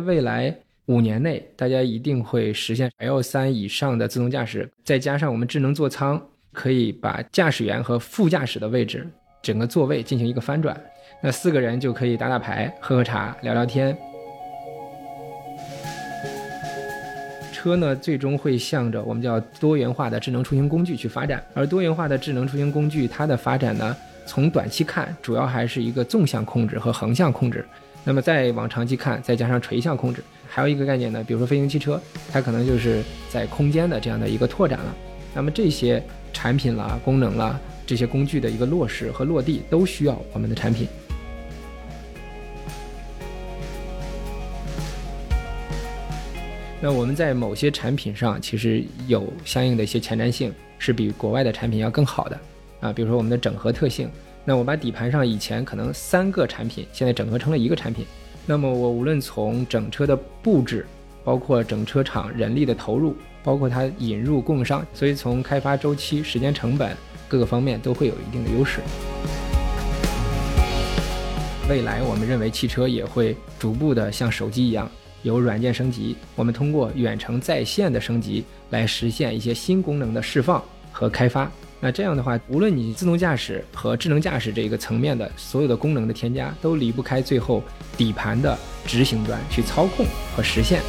未来五年内，大家一定会实现 L 三以上的自动驾驶，再加上我们智能座舱，可以把驾驶员和副驾驶的位置整个座位进行一个翻转，那四个人就可以打打牌、喝喝茶、聊聊天。车呢，最终会向着我们叫多元化的智能出行工具去发展，而多元化的智能出行工具它的发展呢，从短期看，主要还是一个纵向控制和横向控制。那么再往长期看，再加上垂向控制，还有一个概念呢，比如说飞行汽车，它可能就是在空间的这样的一个拓展了。那么这些产品啦、功能啦、这些工具的一个落实和落地，都需要我们的产品。那我们在某些产品上其实有相应的一些前瞻性，是比国外的产品要更好的啊。比如说我们的整合特性，那我把底盘上以前可能三个产品，现在整合成了一个产品。那么我无论从整车的布置，包括整车厂人力的投入，包括它引入供应商，所以从开发周期、时间成本各个方面都会有一定的优势。未来我们认为汽车也会逐步的像手机一样。有软件升级，我们通过远程在线的升级来实现一些新功能的释放和开发。那这样的话，无论你自动驾驶和智能驾驶这个层面的所有的功能的添加，都离不开最后底盘的执行端去操控和实现。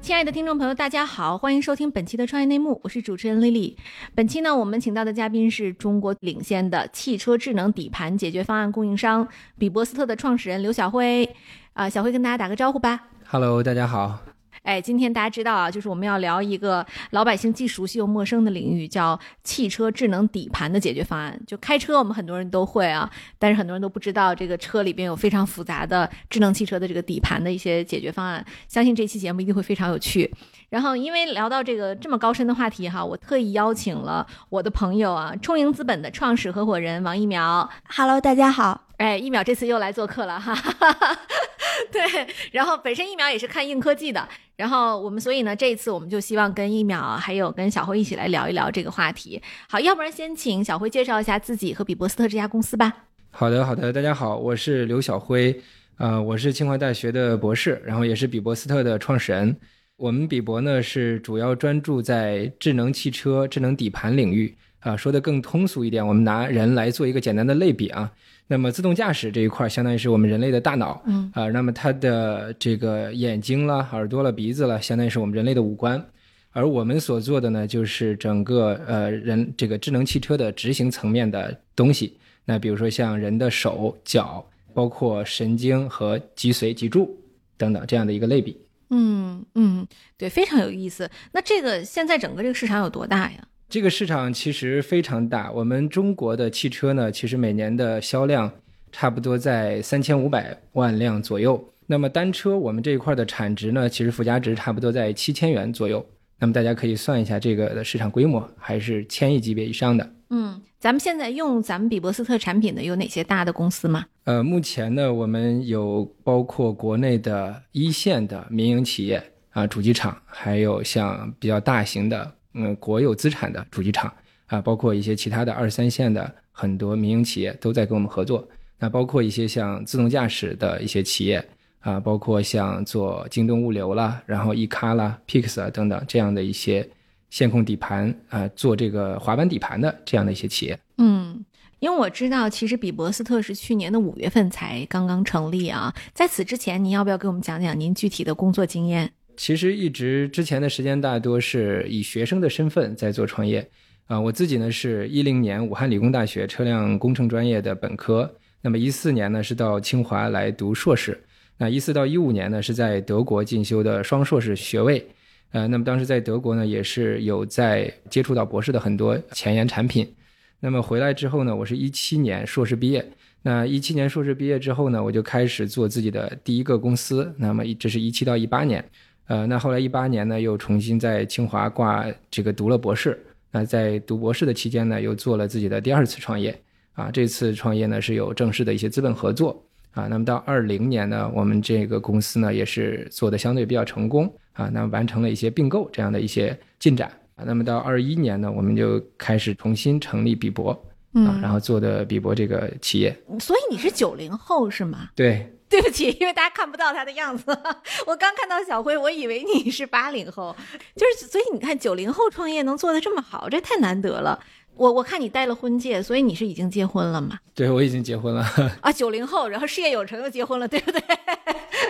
亲爱的听众朋友，大家好，欢迎收听本期的创业内幕，我是主持人丽丽。本期呢，我们请到的嘉宾是中国领先的汽车智能底盘解决方案供应商比伯斯特的创始人刘晓辉。啊，小辉跟大家打个招呼吧。Hello，大家好。哎，今天大家知道啊，就是我们要聊一个老百姓既熟悉又陌生的领域，叫汽车智能底盘的解决方案。就开车，我们很多人都会啊，但是很多人都不知道这个车里边有非常复杂的智能汽车的这个底盘的一些解决方案。相信这期节目一定会非常有趣。然后，因为聊到这个这么高深的话题哈，我特意邀请了我的朋友啊，充盈资本的创始合伙人王一苗。Hello，大家好。哎，一秒这次又来做客了哈。哈，哈对，然后本身一秒也是看硬科技的。然后我们所以呢，这一次我们就希望跟一秒还有跟小辉一起来聊一聊这个话题。好，要不然先请小辉介绍一下自己和比伯斯特这家公司吧。好的，好的，大家好，我是刘小辉，呃，我是清华大学的博士，然后也是比伯斯特的创始人。我们比伯呢是主要专注在智能汽车、智能底盘领域啊。说的更通俗一点，我们拿人来做一个简单的类比啊。那么自动驾驶这一块，相当于是我们人类的大脑，嗯啊，那么它的这个眼睛了、耳朵了、鼻子了，相当于是我们人类的五官，而我们所做的呢，就是整个呃人这个智能汽车的执行层面的东西。那比如说像人的手脚，包括神经和脊髓、脊柱等等这样的一个类比。嗯嗯，对，非常有意思。那这个现在整个这个市场有多大呀？这个市场其实非常大，我们中国的汽车呢，其实每年的销量差不多在三千五百万辆左右。那么单车我们这一块的产值呢，其实附加值差不多在七千元左右。那么大家可以算一下这个的市场规模，还是千亿级别以上的。嗯，咱们现在用咱们比伯斯特产品的有哪些大的公司吗？呃，目前呢，我们有包括国内的一线的民营企业啊，主机厂，还有像比较大型的。嗯，国有资产的主机厂啊，包括一些其他的二三线的很多民营企业都在跟我们合作。那包括一些像自动驾驶的一些企业啊，包括像做京东物流啦，然后易咖啦、Pix 啊等等这样的一些线控底盘啊，做这个滑板底盘的这样的一些企业。嗯，因为我知道，其实比伯斯特是去年的五月份才刚刚成立啊。在此之前，您要不要给我们讲讲您具体的工作经验？其实一直之前的时间大多是以学生的身份在做创业，啊，我自己呢是一零年武汉理工大学车辆工程专业的本科，那么一四年呢是到清华来读硕士，那一四到一五年呢是在德国进修的双硕士学位，呃，那么当时在德国呢也是有在接触到博士的很多前沿产品，那么回来之后呢，我是一七年硕士毕业，那一七年硕士毕业之后呢，我就开始做自己的第一个公司，那么这是一七到一八年。呃，那后来一八年呢，又重新在清华挂这个读了博士。那在读博士的期间呢，又做了自己的第二次创业。啊，这次创业呢是有正式的一些资本合作。啊，那么到二零年呢，我们这个公司呢也是做的相对比较成功。啊，那么完成了一些并购这样的一些进展。啊，那么到二一年呢，我们就开始重新成立比博。嗯，然后做的比博这个企业。所以你是九零后是吗？对，对不起，因为大家看不到他的样子。我刚看到小辉，我以为你是八零后，就是所以你看九零后创业能做的这么好，这太难得了。我我看你戴了婚戒，所以你是已经结婚了吗？对我已经结婚了。啊，九零后，然后事业有成又结婚了，对不对？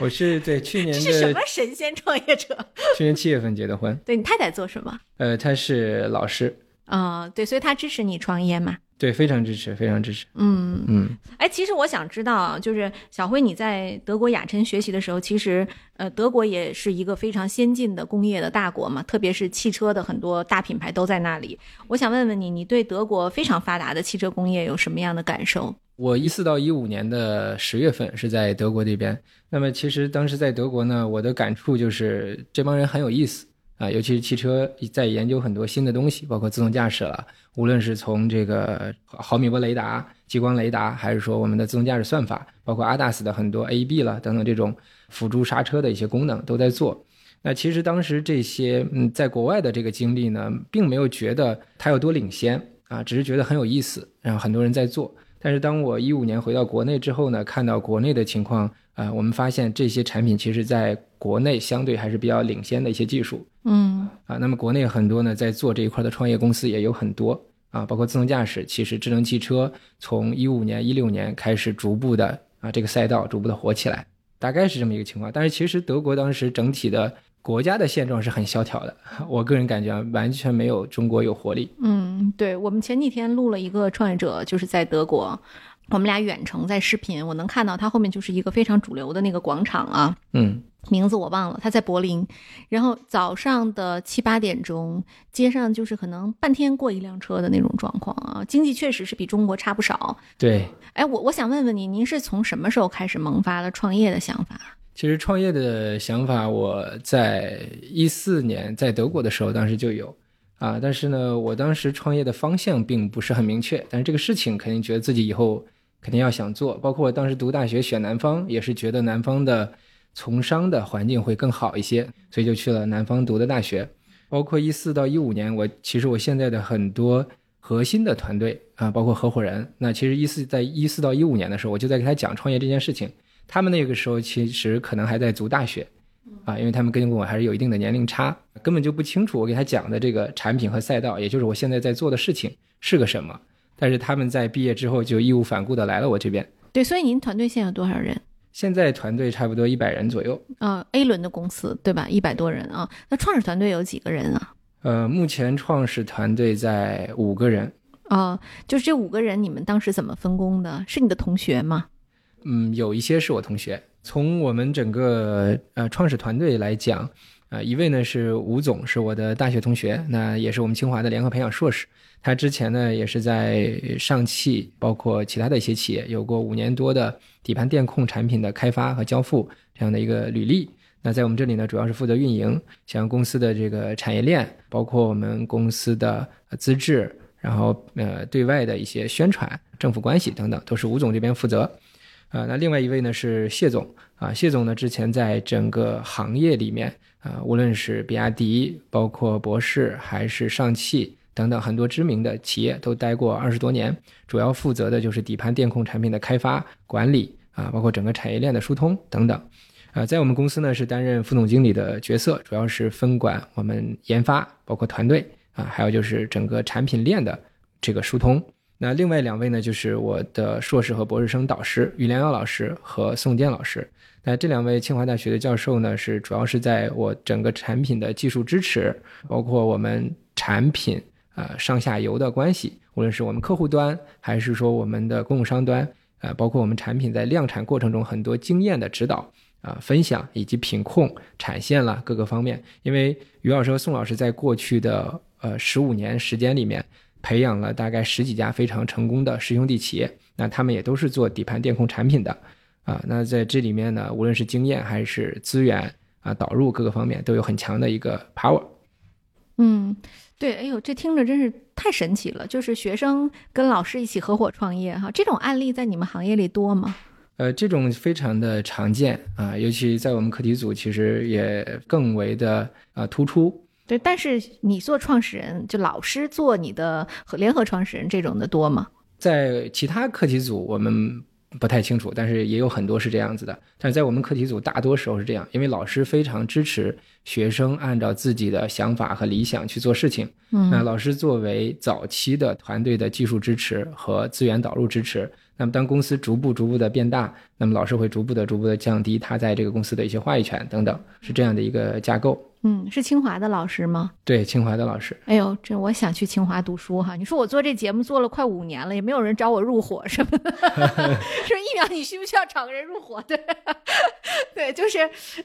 我是对去年这是什么神仙创业者？去年七月份结的婚。对你太太做什么？呃，她是老师，啊、对，所以她支持你创业嘛。对，非常支持，非常支持。嗯，嗯，哎，其实我想知道啊，就是小辉你在德国雅琛学习的时候，其实呃，德国也是一个非常先进的工业的大国嘛，特别是汽车的很多大品牌都在那里。我想问问你，你对德国非常发达的汽车工业有什么样的感受？我一四到一五年的十月份是在德国这边。那么其实当时在德国呢，我的感触就是这帮人很有意思啊，尤其是汽车在研究很多新的东西，包括自动驾驶了，无论是从这个毫米波雷达、激光雷达，还是说我们的自动驾驶算法，包括 ADAS 的很多 AEB 了等等这种辅助刹车的一些功能都在做。那其实当时这些嗯，在国外的这个经历呢，并没有觉得它有多领先啊，只是觉得很有意思，然后很多人在做。但是当我一五年回到国内之后呢，看到国内的情况，啊、我们发现这些产品其实在国内相对还是比较领先的一些技术嗯啊。那么国内很多呢在做这一块的创业公司也有很多啊，包括自动驾驶，其实智能汽车从一五年、一六年开始逐步的啊这个赛道逐步的火起来，大概是这么一个情况。但是其实德国当时整体的国家的现状是很萧条的，我个人感觉啊，完全没有中国有活力。嗯，对，我们前几天录了一个创业者，就是在德国。我们俩远程在视频，我能看到他后面就是一个非常主流的那个广场啊，嗯，名字我忘了，他在柏林。然后早上的七八点钟，街上就是可能半天过一辆车的那种状况啊，经济确实是比中国差不少。对。哎，我我想问问您，您是从什么时候开始萌发了创业的想法？其实创业的想法，我在一四年在德国的时候，当时就有啊，但是呢，我当时创业的方向并不是很明确，但是这个事情肯定觉得自己以后肯定要想做，包括我当时读大学选南方，也是觉得南方的从商的环境会更好一些，所以就去了南方读的大学。包括一四到一五年，我其实我现在的很多核心的团队啊，包括合伙人，那其实一四在一四到一五年的时候，我就在给他讲创业这件事情。他们那个时候其实可能还在读大学，啊，因为他们跟我还是有一定的年龄差，根本就不清楚我给他讲的这个产品和赛道，也就是我现在在做的事情是个什么。但是他们在毕业之后就义无反顾的来了我这边。对，所以您团队现在有多少人？现在团队差不多一百人左右，呃，A 轮的公司对吧？一百多人啊。那创始团队有几个人啊？呃，目前创始团队在五个人，哦、就是这五个人，你们当时怎么分工的？是你的同学吗？嗯，有一些是我同学。从我们整个呃创始团队来讲，呃，一位呢是吴总，是我的大学同学，那也是我们清华的联合培养硕士。他之前呢也是在上汽，包括其他的一些企业，有过五年多的底盘电控产品的开发和交付这样的一个履历。那在我们这里呢，主要是负责运营，像公司的这个产业链，包括我们公司的资质，然后呃对外的一些宣传、政府关系等等，都是吴总这边负责。啊，那另外一位呢是谢总啊，谢总呢之前在整个行业里面啊，无论是比亚迪、包括博世还是上汽等等很多知名的企业都待过二十多年，主要负责的就是底盘电控产品的开发、管理啊，包括整个产业链的疏通等等。啊，在我们公司呢是担任副总经理的角色，主要是分管我们研发，包括团队啊，还有就是整个产品链的这个疏通。那另外两位呢，就是我的硕士和博士生导师于良耀老师和宋坚老师。那这两位清华大学的教授呢，是主要是在我整个产品的技术支持，包括我们产品呃上下游的关系，无论是我们客户端还是说我们的供应商端，呃，包括我们产品在量产过程中很多经验的指导啊、分享以及品控、产线了各个方面。因为于老师和宋老师在过去的呃十五年时间里面。培养了大概十几家非常成功的师兄弟企业，那他们也都是做底盘电控产品的，啊，那在这里面呢，无论是经验还是资源啊导入各个方面都有很强的一个 power。嗯，对，哎呦，这听着真是太神奇了！就是学生跟老师一起合伙创业哈，这种案例在你们行业里多吗？呃，这种非常的常见啊，尤其在我们课题组，其实也更为的啊突出。对，但是你做创始人，就老师做你的和联合创始人这种的多吗？在其他课题组我们不太清楚，但是也有很多是这样子的。但是在我们课题组，大多时候是这样，因为老师非常支持学生按照自己的想法和理想去做事情。嗯那老师作为早期的团队的技术支持和资源导入支持，那么当公司逐步逐步的变大，那么老师会逐步的逐步的降低他在这个公司的一些话语权等等，是这样的一个架构。嗯，是清华的老师吗？对，清华的老师。哎呦，这我想去清华读书哈！你说我做这节目做了快五年了，也没有人找我入伙什么的。说一秒，你需不需要找个人入伙？对，对，就是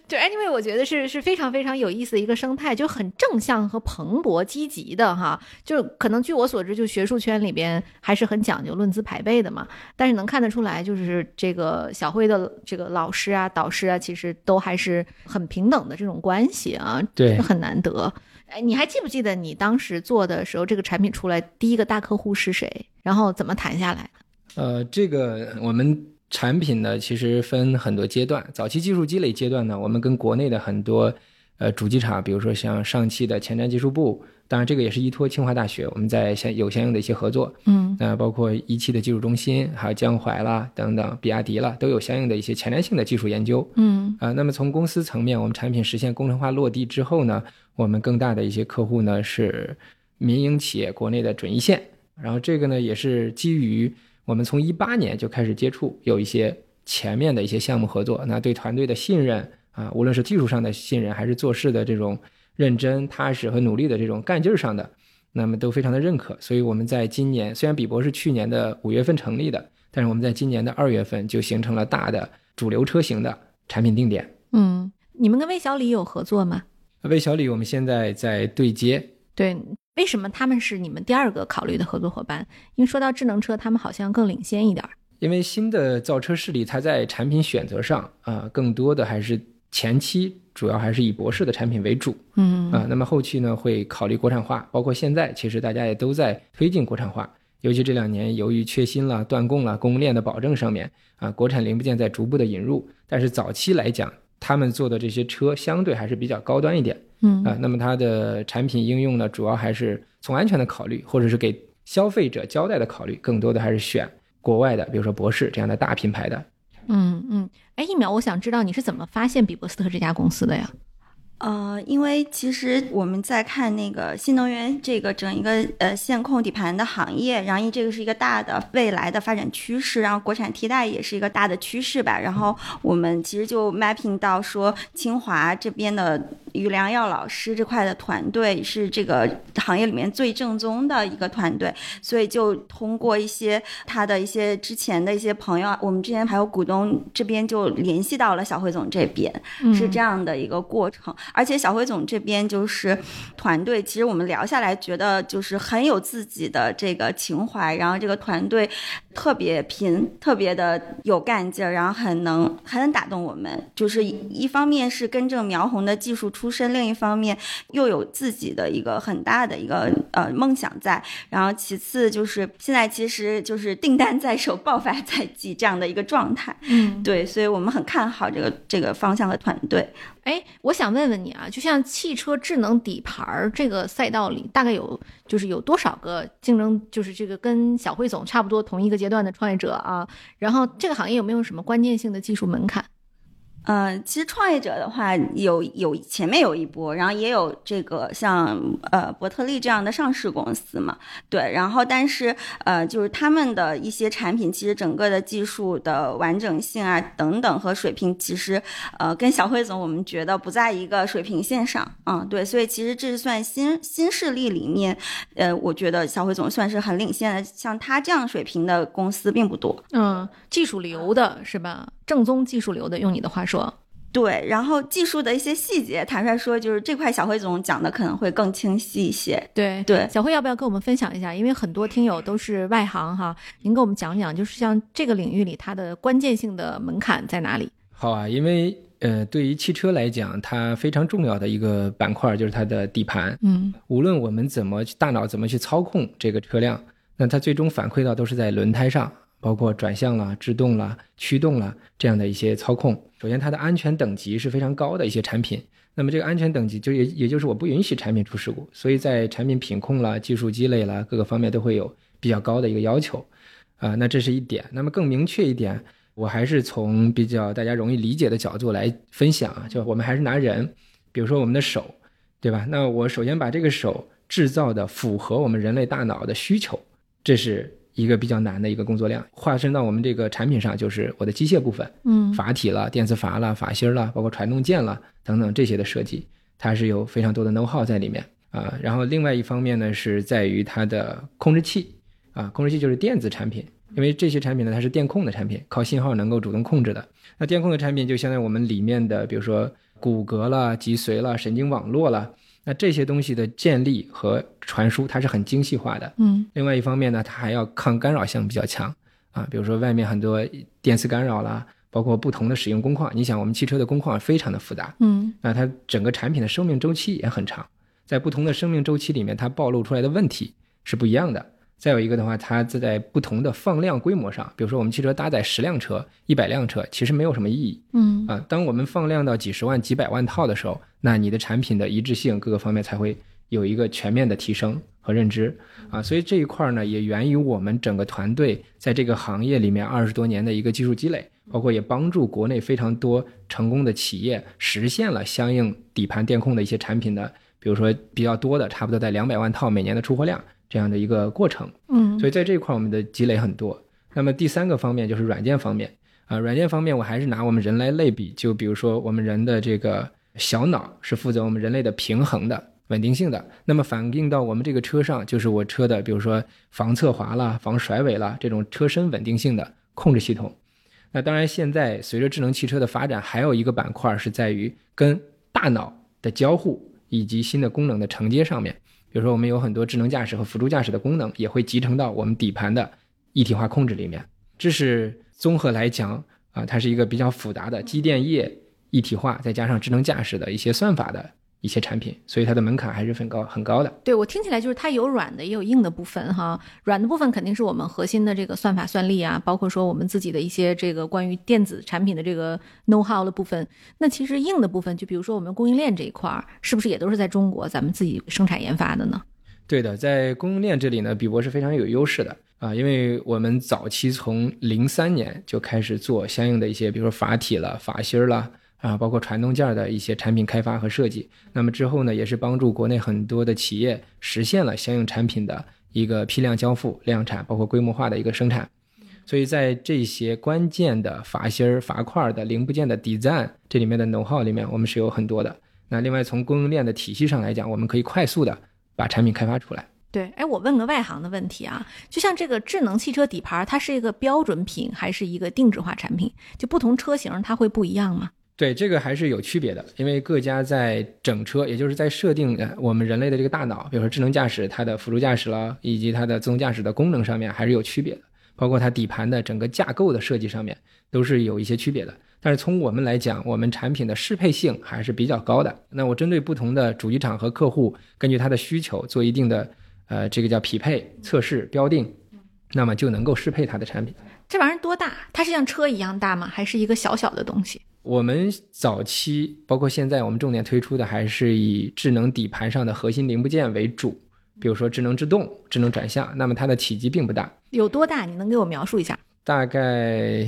就 anyway，我觉得是是非常非常有意思的一个生态，就很正向和蓬勃积极的哈。就可能据我所知，就学术圈里边还是很讲究论资排辈的嘛。但是能看得出来，就是这个小辉的这个老师啊、导师啊，其实都还是很平等的这种关系啊，对这很难得。哎，你还记不记得你当时做的时候，这个产品出来第一个大客户是谁？然后怎么谈下来的？呃，这个我们产品呢，其实分很多阶段。早期技术积累阶段呢，我们跟国内的很多呃主机厂，比如说像上汽的前瞻技术部，当然这个也是依托清华大学，我们在相有相应的一些合作。嗯那、包括一汽的技术中心，还有江淮啦等等，比亚迪啦，都有相应的一些前瞻性的技术研究。嗯啊、那么从公司层面，我们产品实现工程化落地之后呢，我们更大的一些客户呢是民营企业国内的准一线，然后这个呢也是基于我们从一八年就开始接触，有一些前面的一些项目合作，那对团队的信任啊，无论是技术上的信任，还是做事的这种认真、踏实和努力的这种干劲儿上的，那么都非常的认可。所以我们在今年，虽然比博是去年的五月份成立的，但是我们在今年的二月份就形成了大的主流车型的产品定点。嗯，你们跟魏小李有合作吗？魏小李，我们现在在对接，对，为什么他们是你们第二个考虑的合作伙伴？因为说到智能车，他们好像更领先一点儿。因为新的造车势力，它在产品选择上啊、更多的还是前期主要还是以博士的产品为主。嗯。啊、那么后期呢会考虑国产化，包括现在其实大家也都在推进国产化，尤其这两年由于缺芯了、断供了、供应链的保证上面啊、国产零部件在逐步的引入，但是早期来讲，他们做的这些车相对还是比较高端一点。嗯。啊、那么它的产品应用呢，主要还是从安全的考虑，或者是给消费者交代的考虑，更多的还是选国外的，比如说博士这样的大品牌的。嗯嗯。哎，一秒，我想知道你是怎么发现比伯斯特这家公司的呀？呃，因为其实我们在看那个新能源这个整一个呃线控底盘的行业，然后因为这个是一个大的未来的发展趋势，然后国产替代也是一个大的趋势吧。然后我们其实就 mapping 到说，清华这边的于良耀老师这块的团队是这个行业里面最正宗的一个团队，所以就通过一些他的一些之前的一些朋友，我们之前还有股东这边就联系到了小辉总这边，是这样的一个过程。而且小辉总这边就是团队，其实我们聊下来觉得就是很有自己的这个情怀，然后这个团队特别拼，特别的有干劲儿，然后很能很能打动我们。就是一方面是根正苗红的技术出身，另一方面又有自己的一个很大的一个呃梦想在。然后其次就是现在其实就是订单在手，爆发在即这样的一个状态。嗯，对，所以我们很看好这个这个方向和团队。哎，我想问问你啊，就像汽车智能底盘儿这个赛道里，大概有就是有多少个竞争，就是这个跟小汇总差不多同一个阶段的创业者啊？然后这个行业有没有什么关键性的技术门槛？呃，其实创业者的话，有有前面有一波，然后也有这个像呃伯特利这样的上市公司嘛，对，然后但是呃就是他们的一些产品，其实整个的技术的完整性啊等等和水平，其实呃跟小辉总我们觉得不在一个水平线上，嗯，对，所以其实这是算新新势力里面，呃，我觉得小辉总算是很领先的，像他这样水平的公司并不多。嗯，技术流的是吧？正宗技术流的，用你的话说，对，然后技术的一些细节，坦率说，就是这块小辉总讲的可能会更清晰一些。对对小辉要不要跟我们分享一下？因为很多听友都是外行哈，您给我们讲讲，就是像这个领域里它的关键性的门槛在哪里？好啊，因为呃，对于汽车来讲，它非常重要的一个板块就是它的底盘。嗯无论我们怎么去大脑怎么去操控这个车辆，那它最终反馈到都是在轮胎上，包括转向啦、制动啦、驱动啦这样的一些操控。首先，它的安全等级是非常高的一些产品。那么这个安全等级就也也就是我不允许产品出事故，所以在产品品控啦、技术积累啦各个方面都会有比较高的一个要求。啊、那这是一点。那么更明确一点，我还是从比较大家容易理解的角度来分享啊，就我们还是拿人，比如说我们的手，对吧？那我首先把这个手制造的符合我们人类大脑的需求，这是一个比较难的一个工作量。化身到我们这个产品上，就是我的机械部分，嗯阀体了、电磁阀了、阀芯了，包括传动件了等等这些的设计，它是有非常多的 know how 在里面啊。然后另外一方面呢，是在于它的控制器啊，控制器就是电子产品，因为这些产品呢它是电控的产品，靠信号能够主动控制的。那电控的产品就相当于我们里面的，比如说骨骼了、脊髓了、神经网络了，那这些东西的建立和传输它是很精细化的。嗯另外一方面呢，它还要抗干扰性比较强啊，比如说外面很多电磁干扰啦，包括不同的使用工况。你想，我们汽车的工况非常的复杂，嗯那它整个产品的生命周期也很长，在不同的生命周期里面，它暴露出来的问题是不一样的。再有一个的话，它在不同的放量规模上，比如说我们汽车搭载十辆车、一百辆车，其实没有什么意义嗯啊。当我们放量到几十万、几百万套的时候，那你的产品的一致性各个方面才会有一个全面的提升和认知啊。所以这一块呢，也源于我们整个团队在这个行业里面二十多年的一个技术积累，包括也帮助国内非常多成功的企业实现了相应底盘电控的一些产品的，比如说比较多的，差不多在两百万套每年的出货量这样的一个过程。嗯所以在这一块我们的积累很多。那么第三个方面就是软件方面啊、软件方面我还是拿我们人来类比，就比如说我们人的这个小脑是负责我们人类的平衡的。稳定性的，那么反映到我们这个车上，就是我车的，比如说防侧滑啦、防甩尾啦这种车身稳定性的控制系统。那当然，现在随着智能汽车的发展，还有一个板块是在于跟大脑的交互以及新的功能的承接上面。比如说，我们有很多智能驾驶和辅助驾驶的功能，也会集成到我们底盘的一体化控制里面。这是综合来讲啊，它是一个比较复杂的机电业一体化，再加上智能驾驶的一些算法的一些产品，所以它的门槛还是很高很高的。对我听起来就是它有软的也有硬的部分哈，软的部分肯定是我们核心的这个算法算力啊，包括说我们自己的一些这个关于电子产品的这个 know how 的部分。那其实硬的部分，就比如说我们供应链这一块儿，是不是也都是在中国咱们自己生产研发的呢？对的，在供应链这里呢，比博是非常有优势的啊，因为我们早期从零三年就开始做相应的一些，比如说阀体了、阀芯儿了啊，包括传动件的一些产品开发和设计。那么之后呢，也是帮助国内很多的企业实现了相应产品的一个批量交付、量产，包括规模化的一个生产。所以在这些关键的阀芯儿、阀块的零部件的 design 这里面的 know how 里面，我们是有很多的。那另外从供应链的体系上来讲，我们可以快速的把产品开发出来。对，哎，我问个外行的问题啊，就像这个智能汽车底盘，它是一个标准品还是一个定制化产品？就不同车型它会不一样吗？对，这个还是有区别的，因为各家在整车，也就是在设定呃我们人类的这个大脑，比如说智能驾驶它的辅助驾驶了，以及它的自动驾驶的功能上面还是有区别的，包括它底盘的整个架构的设计上面都是有一些区别的。但是从我们来讲，我们产品的适配性还是比较高的。那我针对不同的主机厂和客户，根据他的需求做一定的呃这个叫匹配测试标定，那么就能够适配它的产品。这玩意儿多大？它是像车一样大吗？还是一个小小的东西？我们早期包括现在，我们重点推出的还是以智能底盘上的核心零部件为主，比如说智能制动、智能转向，那么它的体积并不大，有多大？你能给我描述一下？大概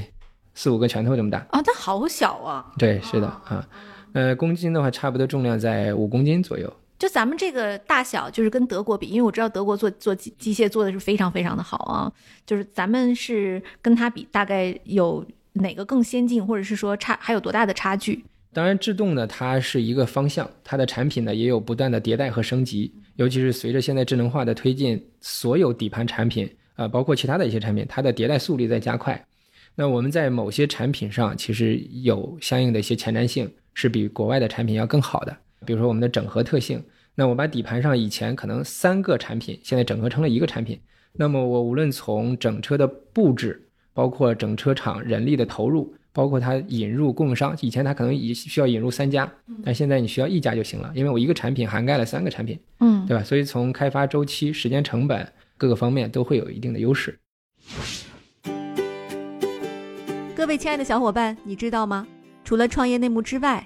四五个拳头这么大。啊，它好小啊！对，是的啊，呃，公斤的话，差不多重量在五公斤左右。就咱们这个大小，就是跟德国比，因为我知道德国做做机机械做的是非常非常的好啊。就是咱们是跟它比，大概有哪个更先进，或者是说差还有多大的差距？当然，制动呢，它是一个方向，它的产品呢也有不断的迭代和升级，尤其是随着现在智能化的推进，所有底盘产品啊、呃包括其他的一些产品，它的迭代速率在加快。那我们在某些产品上，其实有相应的一些前瞻性，是比国外的产品要更好的。比如说我们的整合特性，那我把底盘上以前可能三个产品，现在整合成了一个产品。那么我无论从整车的布置，包括整车厂人力的投入，包括它引入供应商，以前它可能也需要引入三家，但现在你需要一家就行了，因为我一个产品涵盖了三个产品，嗯，对吧？所以从开发周期、时间成本各个方面都会有一定的优势。各位亲爱的小伙伴，你知道吗？除了创业内幕之外，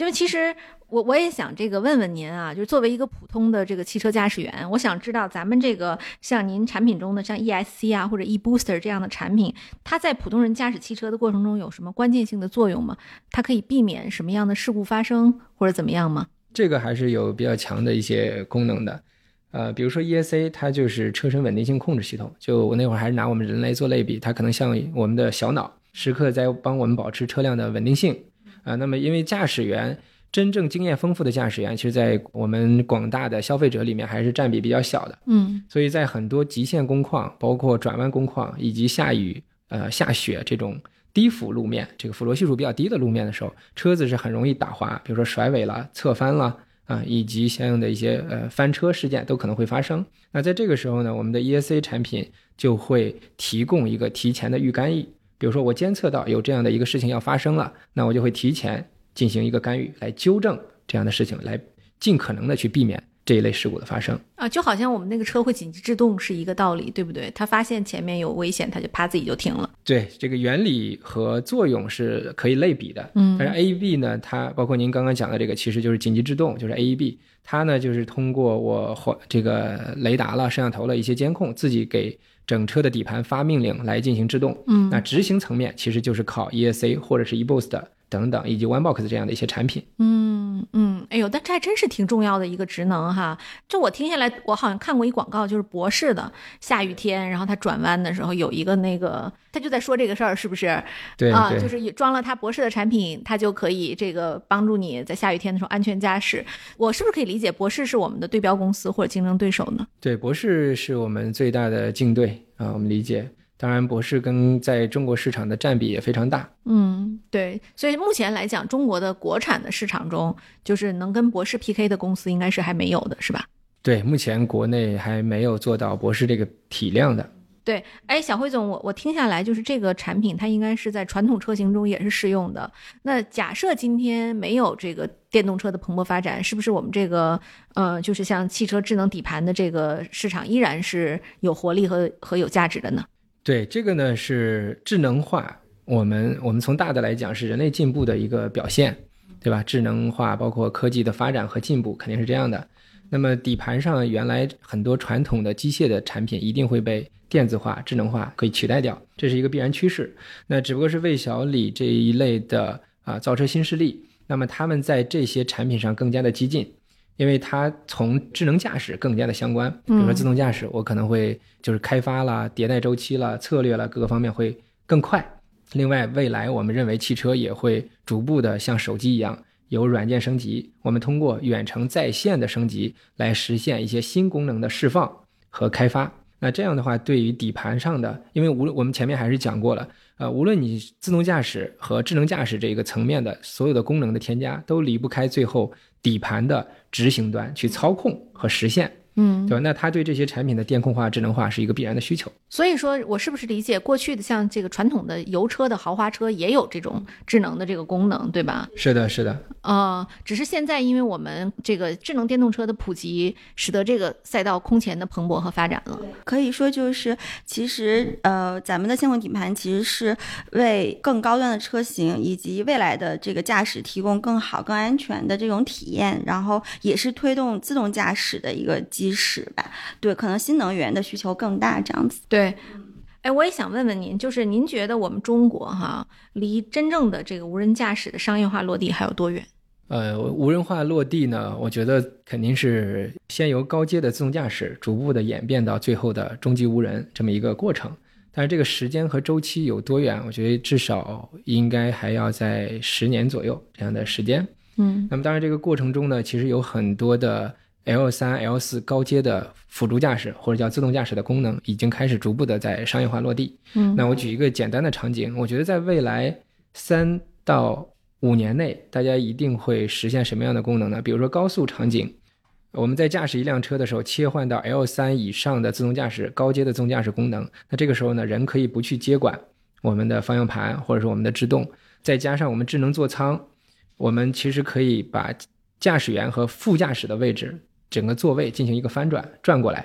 就是其实我我也想这个问问您啊，就是作为一个普通的这个汽车驾驶员，我想知道咱们这个像您产品中的像 ESC 啊或者 eBooster 这样的产品，它在普通人驾驶汽车的过程中有什么关键性的作用吗？它可以避免什么样的事故发生或者怎么样吗？这个还是有比较强的一些功能的，呃，比如说 ESC，它就是车身稳定性控制系统。就我那会儿还是拿我们人类做类比，它可能像我们的小脑，时刻在帮我们保持车辆的稳定性。啊，那么因为驾驶员真正经验丰富的驾驶员，其实，在我们广大的消费者里面还是占比比较小的。嗯所以在很多极限工况，包括转弯工况以及下雨、呃下雪这种低腐路面，这个辅着系数比较低的路面的时候，车子是很容易打滑，比如说甩尾了、侧翻了啊，以及相应的一些呃翻车事件都可能会发生。那在这个时候呢，我们的 ESC 产品就会提供一个提前的预干预。比如说，我监测到有这样的一个事情要发生了，那我就会提前进行一个干预，来纠正这样的事情，来尽可能的去避免这一类事故的发生。啊，就好像我们那个车会紧急制动是一个道理，对不对？它发现前面有危险，它就啪自己就停了。对，这个原理和作用是可以类比的。嗯但是 AEB 呢，它包括您刚刚讲的这个，其实就是紧急制动，就是 AEB。它呢，就是通过我或这个雷达了、摄像头了一些监控，自己给整车的底盘发命令来进行制动。嗯那执行层面其实就是靠 ESC 或者是 eBoost 等等，以及 OneBox 这样的一些产品。嗯嗯，哎呦，但这还真是挺重要的一个职能哈。就我听下来，我好像看过一广告，就是博士的，下雨天，然后他转弯的时候有一个那个，他就在说这个事儿，是不是？对啊，对，就是也装了他博士的产品，他就可以这个帮助你在下雨天的时候安全驾驶。我是不是可以理解，博士是我们的对标公司或者竞争对手呢？对，博士是我们最大的竞对啊，我们理解。当然，博士跟在中国市场的占比也非常大。嗯，对，所以目前来讲，中国的国产的市场中，就是能跟博士 PK 的公司，应该是还没有的，是吧？对，目前国内还没有做到博士这个体量的。对，哎，小辉总，我我听下来就是这个产品，它应该是在传统车型中也是适用的。那假设今天没有这个电动车的蓬勃发展，是不是我们这个呃，就是像汽车智能底盘的这个市场依然是有活力和和有价值的呢？对，这个呢是智能化，我们我们从大的来讲是人类进步的一个表现，对吧？智能化包括科技的发展和进步，肯定是这样的。那么底盘上原来很多传统的机械的产品一定会被电子化、智能化可以取代掉，这是一个必然趋势。那只不过是魏小李这一类的啊造车新势力，那么他们在这些产品上更加的激进，因为它从智能驾驶更加的相关。比如说自动驾驶，我可能会就是开发啦、迭代周期啦、策略啦各个方面会更快。另外，未来我们认为汽车也会逐步的像手机一样。有软件升级，我们通过远程在线的升级来实现一些新功能的释放和开发。那这样的话，对于底盘上的，因为无论我们前面还是讲过了，呃，无论你自动驾驶和智能驾驶这个层面的所有的功能的添加，都离不开最后底盘的执行端去操控和实现，嗯对吧？那它对这些产品的电控化、智能化是一个必然的需求。所以说我是不是理解过去的像这个传统的油车的豪华车也有这种智能的这个功能，对吧？是的，是的，呃，只是现在因为我们这个智能电动车的普及，使得这个赛道空前的蓬勃和发展了。可以说就是，其实呃，咱们的线控底盘其实是为更高端的车型以及未来的这个驾驶提供更好、更安全的这种体验，然后也是推动自动驾驶的一个基石吧。对，可能新能源的需求更大，这样子。对，哎，我也想问问您，就是您觉得我们中国哈，离真正的这个无人驾驶的商业化落地还有多远？呃，无人化落地呢，我觉得肯定是先由高阶的自动驾驶逐步的演变到最后的终极无人这么一个过程。但是这个时间和周期有多远？我觉得至少应该还要在十年左右这样的时间。嗯那么当然，这个过程中呢，其实有很多的 L 三、L 四高阶的辅助驾驶或者叫自动驾驶的功能，已经开始逐步的在商业化落地。嗯那我举一个简单的场景，我觉得在未来三到五年内，大家一定会实现什么样的功能呢？比如说高速场景，我们在驾驶一辆车的时候，切换到 L 三以上的自动驾驶高阶的自动驾驶功能，那这个时候呢，人可以不去接管我们的方向盘或者是我们的制动，再加上我们智能座舱，我们其实可以把驾驶员和副驾驶的位置整个座位进行一个翻转，转过来，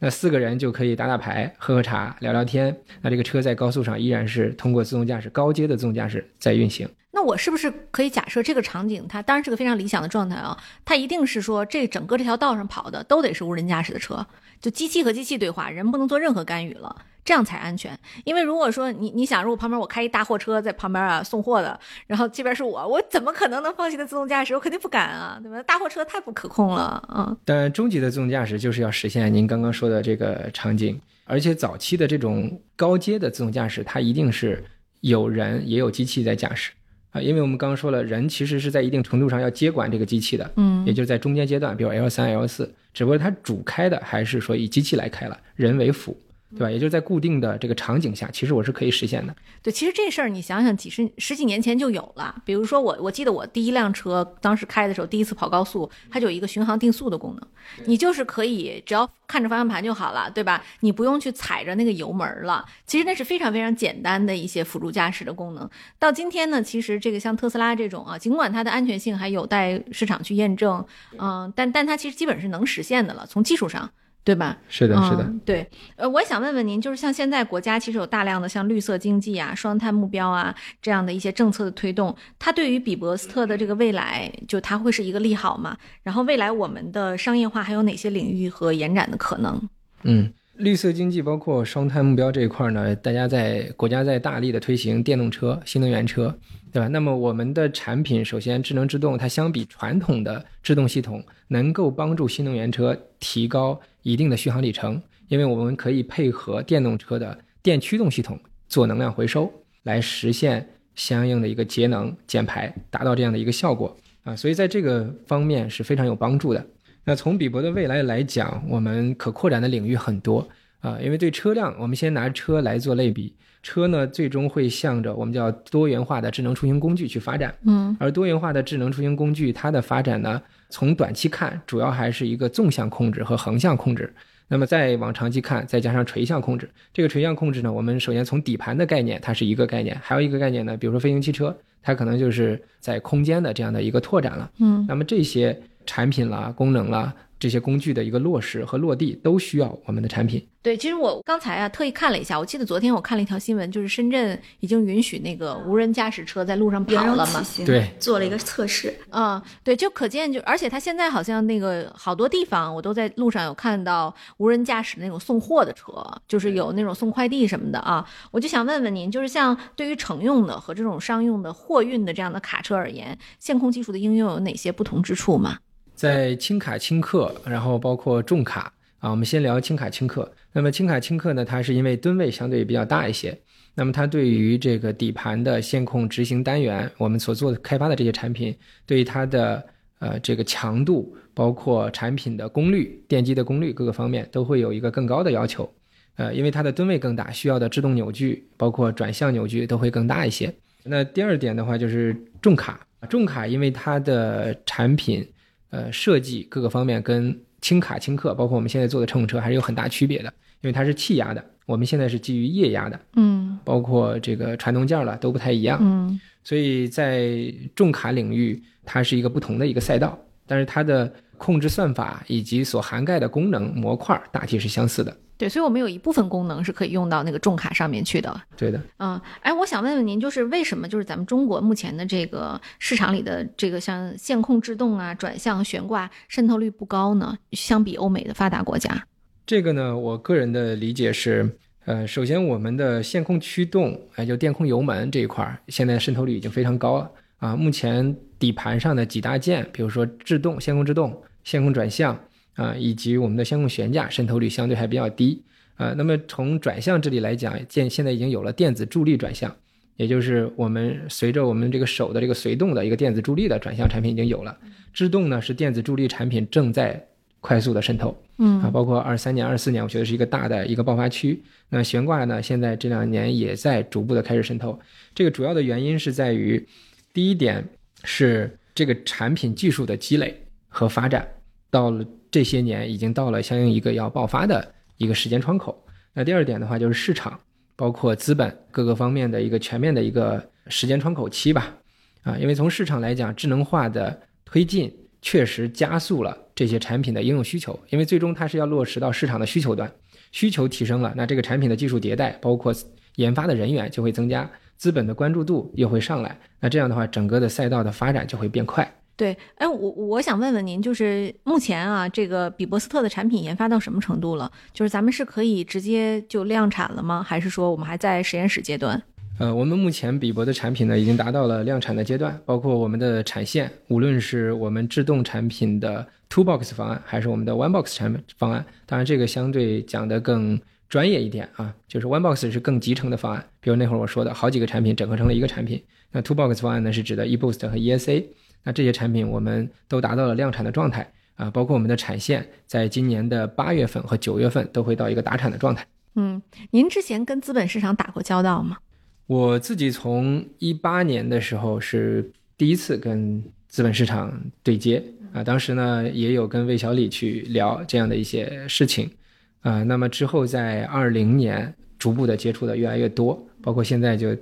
那四个人就可以打打牌、喝喝茶、聊聊天。那这个车在高速上依然是通过自动驾驶高阶的自动驾驶在运行。那我是不是可以假设这个场景，它当然是个非常理想的状态啊？它一定是说，这整个这条道上跑的都得是无人驾驶的车，就机器和机器对话，人不能做任何干预了，这样才安全。因为如果说你你想，如果旁边我开一大货车在旁边啊送货的，然后这边是我，我怎么可能能放心的自动驾驶？我肯定不敢啊，对吧？大货车太不可控了啊。但终极的自动驾驶就是要实现您刚刚说的这个场景，而且早期的这种高阶的自动驾驶，它一定是有人也有机器在驾驶。啊，因为我们刚刚说了，人其实是在一定程度上要接管这个机器的，嗯。也就是在中间阶段，比如 L 三、L 四，只不过它主开的还是说以机器来开了，人为辅，对吧？也就是在固定的这个场景下，其实我是可以实现的。对，其实这事儿你想想，几十十几年前就有了。比如说我，我记得我第一辆车当时开的时候，第一次跑高速，它就有一个巡航定速的功能，你就是可以只要看着方向盘就好了，对吧？你不用去踩着那个油门了。其实那是非常非常简单的一些辅助驾驶的功能。到今天呢，其实这个像特斯拉这种啊，尽管它的安全性还有待市场去验证，嗯、但但它其实基本是能实现的了，从技术上，对吧？是的，是的。嗯，对，呃，我也想问问您，就是像现在国家其实有大量的像绿色经济啊、双碳目标啊这样的一些政策的推动，它对于比伯斯特的这个未来，就它会是一个利好吗？然后未来我们的商业化还有哪些领域和延展的可能？嗯，绿色经济包括双碳目标这一块呢，大家在国家在大力的推行电动车、新能源车，对吧？那么我们的产品首先智能制动，它相比传统的制动系统，能够帮助新能源车提高一定的续航里程，因为我们可以配合电动车的电驱动系统做能量回收，来实现相应的一个节能减排，达到这样的一个效果啊。所以在这个方面是非常有帮助的。那从比伯的未来来讲，我们可扩展的领域很多啊，因为对车辆，我们先拿车来做类比，车呢最终会向着我们叫多元化的智能出行工具去发展，嗯而多元化的智能出行工具它的发展呢，从短期看主要还是一个纵向控制和横向控制。那么再往长期看，再加上垂向控制，这个垂向控制呢，我们首先从底盘的概念，它是一个概念，还有一个概念呢，比如说飞行汽车，它可能就是在空间的这样的一个拓展了。嗯那么这些产品啦、功能啦、这些工具的一个落实和落地，都需要我们的产品。对，其实我刚才啊特意看了一下，我记得昨天我看了一条新闻，就是深圳已经允许那个无人驾驶车在路上跑了嘛对，做了一个测试，嗯，对，就可见就，而且它现在好像那个好多地方，我都在路上有看到无人驾驶的那种送货的车，就是有那种送快递什么的啊。我就想问问您，就是像对于乘用的和这种商用的货运的这样的卡车而言，线控技术的应用有哪些不同之处吗？在轻卡轻客，然后包括重卡啊，我们先聊轻卡轻客。那么轻卡轻客呢，它是因为吨位相对比较大一些，那么它对于这个底盘的线控执行单元，我们所做的开发的这些产品，对于它的呃这个强度，包括产品的功率、电机的功率各个方面都会有一个更高的要求。呃，因为它的吨位更大，需要的制动扭矩，包括转向扭矩都会更大一些。那第二点的话就是重卡，重卡因为它的产品呃设计各个方面跟轻卡轻客，包括我们现在做的乘用车还是有很大区别的，因为它是气压的，我们现在是基于液压的，嗯包括这个传动件了都不太一样，嗯所以在重卡领域它是一个不同的一个赛道，但是它的控制算法以及所涵盖的功能模块大体是相似的。对，所以我们有一部分功能是可以用到那个重卡上面去的。对的，嗯，哎，我想问问您，就是为什么就是咱们中国目前的这个市场里的这个像线控制动啊、转向、悬挂渗透率不高呢？相比欧美的发达国家，这个呢，我个人的理解是，呃，首先我们的线控驱动，哎，就电控油门这一块儿，现在渗透率已经非常高了啊。目前底盘上的几大件，比如说制动、线控制动、线控转向啊，以及我们的相控悬架，渗透率相对还比较低啊。那么从转向这里来讲，现现在已经有了电子助力转向，也就是我们随着我们这个手的这个随动的一个电子助力的转向产品已经有了。制动呢是电子助力产品正在快速的渗透。嗯啊，嗯包括二三年、二四年，我觉得是一个大的一个爆发区。那悬挂呢，现在这两年也在逐步的开始渗透。这个主要的原因是在于，第一点是这个产品技术的积累和发展到了这些年，已经到了相应一个要爆发的一个时间窗口。那第二点的话，就是市场，包括资本各个方面的一个全面的一个时间窗口期吧。啊，因为从市场来讲，智能化的推进确实加速了这些产品的应用需求，因为最终它是要落实到市场的需求端，需求提升了，那这个产品的技术迭代，包括研发的人员就会增加，资本的关注度又会上来，那这样的话，整个的赛道的发展就会变快。对，哎，我我想问问您，就是目前啊，这个比伯斯特的产品研发到什么程度了？就是咱们是可以直接就量产了吗？还是说我们还在实验室阶段？呃，我们目前比伯的产品呢，已经达到了量产的阶段，包括我们的产线，无论是我们制动产品的 Two Box 方案，还是我们的 One Box 产品方案，当然这个相对讲的更专业一点啊，就是 One Box 是更集成的方案，比如那会儿我说的好几个产品整合成了一个产品，那 Two Box 方案呢是指的 eBoost 和 ESA。那这些产品我们都达到了量产的状态啊，包括我们的产线，在今年的八月份和九月份都会到一个达产的状态。嗯，您之前跟资本市场打过交道吗？我自己从一八年的时候是第一次跟资本市场对接啊，当时呢也有跟魏小李去聊这样的一些事情啊，那么之后在二零年逐步的接触的越来越多，包括现在就。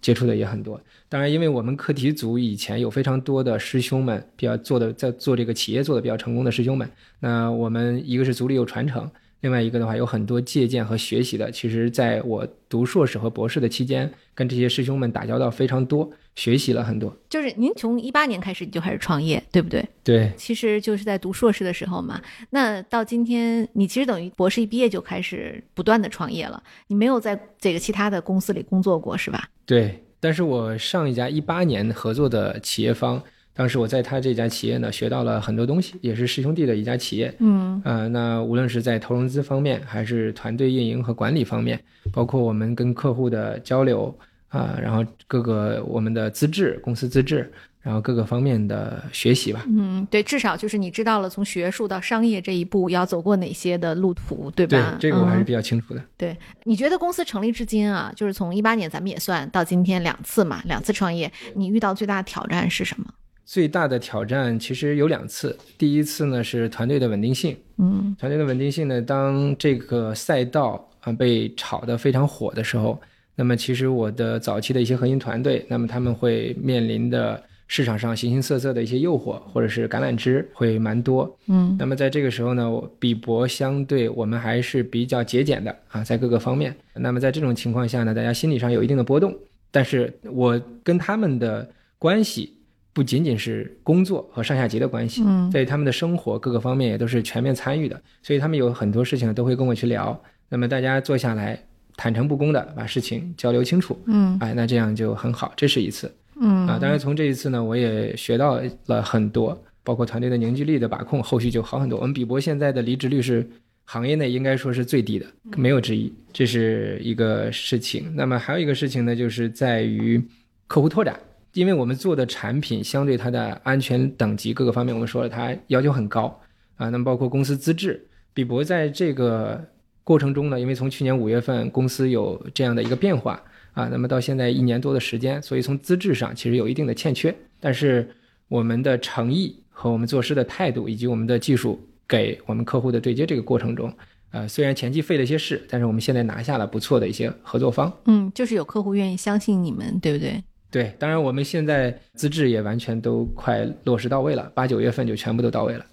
接触的也很多，当然，因为我们课题组以前有非常多的师兄们，比较做的在做这个企业做的比较成功的师兄们，那我们一个是组里有传承，另外一个的话有很多借鉴和学习的。其实，在我读硕士和博士的期间，跟这些师兄们打交道非常多，学习了很多。就是您从一八年开始你就开始创业，对不对？对，其实就是在读硕士的时候嘛。那到今天，你其实等于博士一毕业就开始不断的创业了，你没有在这个其他的公司里工作过，是吧？对，但是我上一家一八年合作的企业方，当时我在他这家企业呢学到了很多东西，也是师兄弟的一家企业。嗯，呃，那无论是在投融资方面，还是团队运营和管理方面，包括我们跟客户的交流啊，然后各个我们的资质、公司资质。然后各个方面的学习吧，嗯，对，至少就是你知道了从学术到商业这一步要走过哪些的路途，对吧？对，这个我还是比较清楚的。对，你觉得公司成立至今啊，就是从一八年咱们也算到今天两次嘛，两次创业，你遇到最大的挑战是什么？最大的挑战其实有两次，第一次呢是团队的稳定性，嗯，团队的稳定性呢，当这个赛道啊被炒得非常火的时候，那么其实我的早期的一些核心团队，那么他们会面临的。市场上形形色色的一些诱惑，或者是橄榄枝会蛮多，嗯，那么在这个时候呢，比博相对我们还是比较节俭的啊，在各个方面。那么在这种情况下呢，大家心理上有一定的波动，但是我跟他们的关系不仅仅是工作和上下级的关系，嗯，在他们的生活各个方面也都是全面参与的，所以他们有很多事情都会跟我去聊。那么大家坐下来坦诚不公的把事情交流清楚，嗯，哎，那这样就很好，这是一次。嗯啊，当然从这一次呢，我也学到了很多，包括团队的凝聚力的把控，后续就好很多。我们比伯现在的离职率是行业内应该说是最低的，没有之一，这是一个事情。那么还有一个事情呢，就是在于客户拓展，因为我们做的产品相对它的安全等级各个方面，我们说了它要求很高啊。那么包括公司资质，比博在这个过程中呢，因为从去年五月份公司有这样的一个变化。啊，那么到现在一年多的时间，所以从资质上其实有一定的欠缺，但是我们的诚意和我们做事的态度，以及我们的技术给我们客户的对接这个过程中，呃，虽然前期费了一些事，但是我们现在拿下了不错的一些合作方。嗯，就是有客户愿意相信你们，对不对？对，当然我们现在资质也完全都快落实到位了，八九月份就全部都到位了。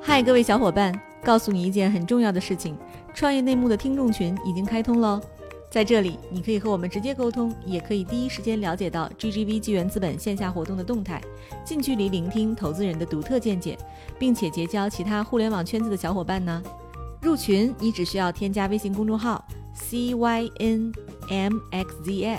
嗨，各位小伙伴，告诉你一件很重要的事情，创业内幕的听众群已经开通了。在这里，你可以和我们直接沟通，也可以第一时间了解到 GGV 纪元资本线下活动的动态，近距离聆听投资人的独特见解，并且结交其他互联网圈子的小伙伴呢。入群，你只需要添加微信公众号 CYNMXZS，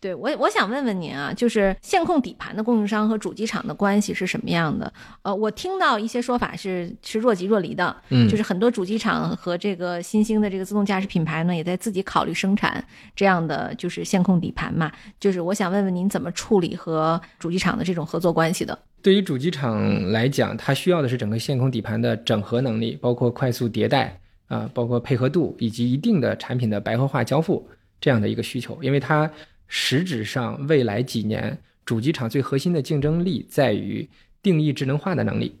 对我，我想问问您啊，就是线控底盘的供应商和主机厂的关系是什么样的？呃，我听到一些说法是是若即若离的，嗯就是很多主机厂和这个新兴的这个自动驾驶品牌呢，也在自己考虑生产这样的就是线控底盘嘛。就是我想问问您怎么处理和主机厂的这种合作关系的？对于主机厂来讲，它需要的是整个线控底盘的整合能力，包括快速迭代啊、包括配合度以及一定的产品的白盒化交付这样的一个需求。因为它实质上未来几年主机厂最核心的竞争力在于定义智能化的能力。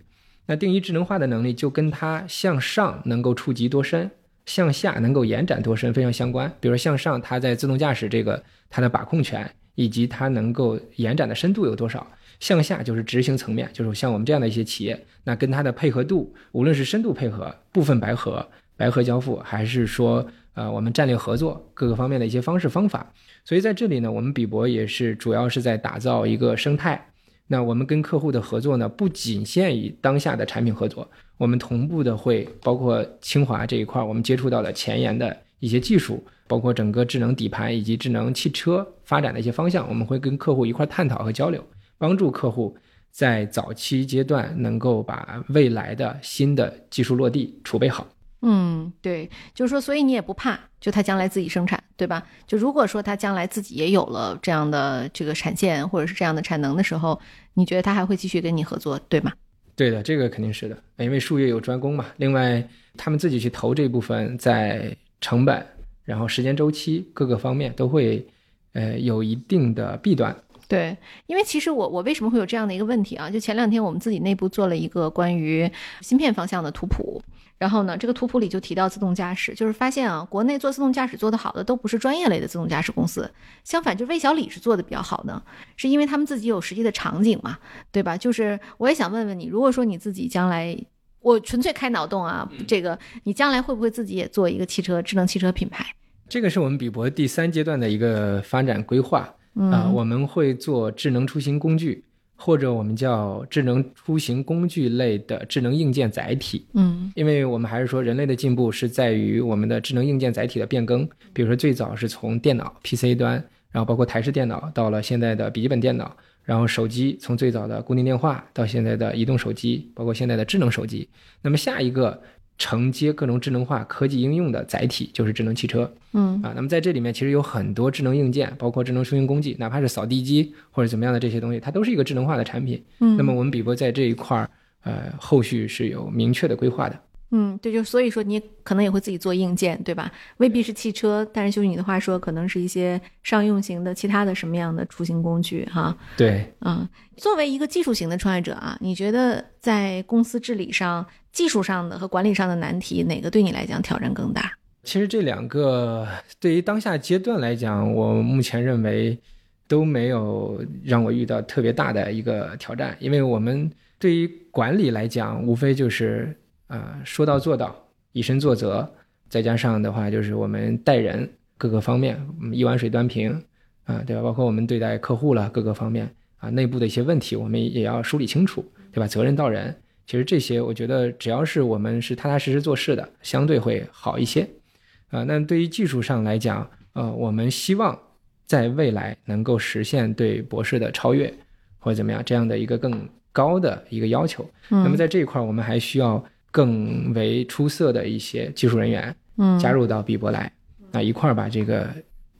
那定义智能化的能力就跟它向上能够触及多深，向下能够延展多深非常相关。比如说向上，它在自动驾驶这个它的把控权以及它能够延展的深度有多少。向下就是执行层面，就是像我们这样的一些企业，那跟它的配合度，无论是深度配合、部分白盒、白盒交付，还是说呃我们战略合作各个方面的一些方式方法，所以在这里呢，我们比博也是主要是在打造一个生态。那我们跟客户的合作呢，不仅限于当下的产品合作，我们同步的会包括清华这一块，我们接触到的前沿的一些技术，包括整个智能底盘以及智能汽车发展的一些方向，我们会跟客户一块探讨和交流。帮助客户在早期阶段能够把未来的新的技术落地储备好。嗯，对，就是说，所以你也不怕，就他将来自己生产，对吧？就如果说他将来自己也有了这样的这个产线或者是这样的产能的时候，你觉得他还会继续跟你合作，对吗？对的，这个肯定是的，因为术业有专攻嘛。另外，他们自己去投这部分，在成本、然后时间周期各个方面都会，呃，有一定的弊端。对，因为其实我我为什么会有这样的一个问题啊？就前两天我们自己内部做了一个关于芯片方向的图谱，然后呢，这个图谱里就提到自动驾驶，就是发现啊，国内做自动驾驶做得好的都不是专业类的自动驾驶公司，相反，就魏小李是做的比较好的，是因为他们自己有实际的场景嘛，对吧？就是我也想问问你，如果说你自己将来，我纯粹开脑洞啊，这个你将来会不会自己也做一个汽车智能汽车品牌？这个是我们比博第三阶段的一个发展规划。嗯啊、我们会做智能出行工具，或者我们叫智能出行工具类的智能硬件载体。嗯因为我们还是说，人类的进步是在于我们的智能硬件载体的变更。比如说，最早是从电脑 PC 端，然后包括台式电脑，到了现在的笔记本电脑，然后手机从最早的固定电话到现在的移动手机，包括现在的智能手机。那么下一个承接各种智能化科技应用的载体就是智能汽车。嗯啊，那么在这里面其实有很多智能硬件，包括智能出行工具，哪怕是扫地机或者怎么样的这些东西，它都是一个智能化的产品。嗯，那么我们比伯在这一块儿，呃，后续是有明确的规划的。嗯，对，就所以说你可能也会自己做硬件，对吧？未必是汽车，但是就你的话说，可能是一些商用型的其他的什么样的出行工具哈。对，嗯，作为一个技术型的创业者啊，你觉得在公司治理上、技术上的和管理上的难题，哪个对你来讲挑战更大？其实这两个对于当下阶段来讲，我目前认为都没有让我遇到特别大的一个挑战，因为我们对于管理来讲，无非就是呃说到做到，以身作则，再加上的话就是我们待人各个方面，嗯一碗水端平啊、对吧？包括我们对待客户了各个方面啊，内部的一些问题，我们也要梳理清楚，对吧？责任到人。其实这些，我觉得只要是我们是踏踏实实做事的，相对会好一些。啊、那对于技术上来讲，呃，我们希望在未来能够实现对博士的超越，或者怎么样这样的一个更高的一个要求。嗯，那么在这一块儿，我们还需要更为出色的一些技术人员嗯加入到比伯来，那一块儿把这个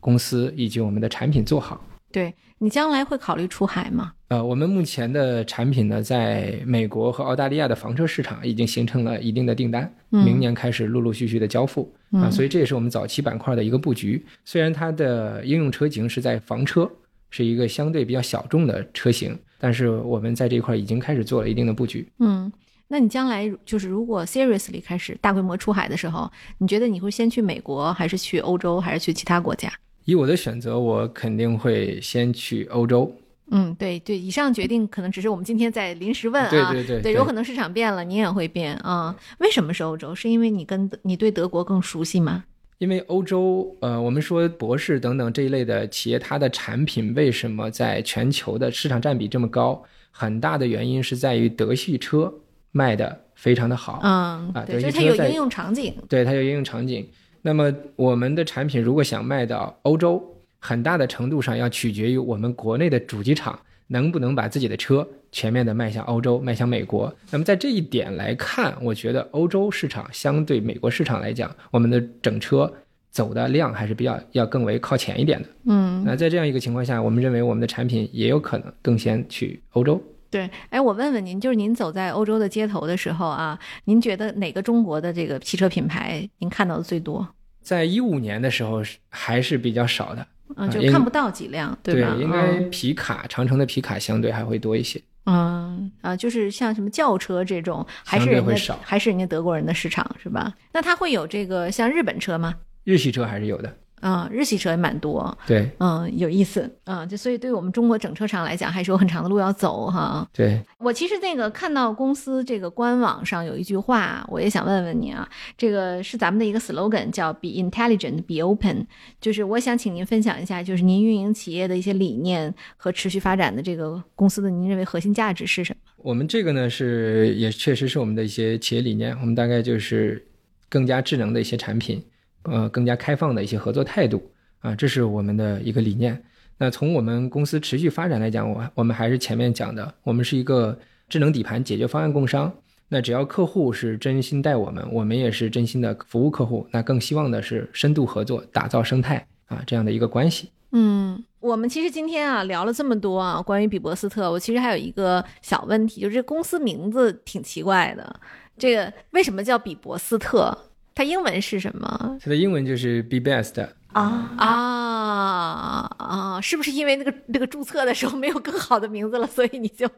公司以及我们的产品做好。对你将来会考虑出海吗？呃，我们目前的产品呢，在美国和澳大利亚的房车市场已经形成了一定的订单，嗯明年开始陆陆续续的交付啊、嗯所以这也是我们早期板块的一个布局。虽然它的应用车型是在房车，是一个相对比较小众的车型，但是我们在这一块已经开始做了一定的布局。嗯，那你将来就是如果 seriously 开始大规模出海的时候，你觉得你会先去美国，还是去欧洲，还是去其他国家？以我的选择，我肯定会先去欧洲。嗯，对对，以上决定可能只是我们今天在临时问啊，对对对对有可能市场变了，你也会变啊、为什么是欧洲？是因为你跟你对德国更熟悉吗？因为欧洲，呃，我们说博士等等这一类的企业，它的产品为什么在全球的市场占比这么高？很大的原因是在于德系车卖的非常的好，嗯，啊对，德系车在就是它有应用场景。对它有应用场景。那么我们的产品如果想卖到欧洲，很大的程度上要取决于我们国内的主机厂能不能把自己的车全面的卖向欧洲、卖向美国。那么在这一点来看，我觉得欧洲市场相对美国市场来讲，我们的整车走的量还是比较要更为靠前一点的。嗯，那在这样一个情况下，我们认为我们的产品也有可能更先去欧洲。对，哎，我问问您，就是您走在欧洲的街头的时候啊，您觉得哪个中国的这个汽车品牌您看到的最多？在一五年的时候是还是比较少的，嗯，就看不到几辆，对吧？应该皮卡、长城的皮卡相对还会多一些。嗯啊，就是像什么轿车这种，还是人家会少还是人家德国人的市场是吧？那它会有这个像日本车吗？日系车还是有的，啊、日系车也蛮多，对。嗯，有意思，嗯，就所以对于我们中国整车厂来讲，还是有很长的路要走哈。对，我其实那个看到公司这个官网上有一句话，我也想问问你啊，这个是咱们的一个 slogan，叫 “Be intelligent, be open”，就是我想请您分享一下，就是您运营企业的一些理念和持续发展的这个公司的您认为核心价值是什么？我们这个呢是也确实是我们的一些企业理念，我们大概就是更加智能的一些产品，呃，更加开放的一些合作态度啊，这是我们的一个理念。那从我们公司持续发展来讲，我我们还是前面讲的，我们是一个智能底盘解决方案供商。那只要客户是真心待我们，我们也是真心的服务客户。那更希望的是深度合作，打造生态啊这样的一个关系。嗯，我们其实今天啊聊了这么多啊，关于比伯斯特，我其实还有一个小问题，就是这公司名字挺奇怪的，这个为什么叫比伯斯特？它英文是什么？它的英文就是 be best，啊，啊啊！是不是因为那个那个注册的时候没有更好的名字了，所以你就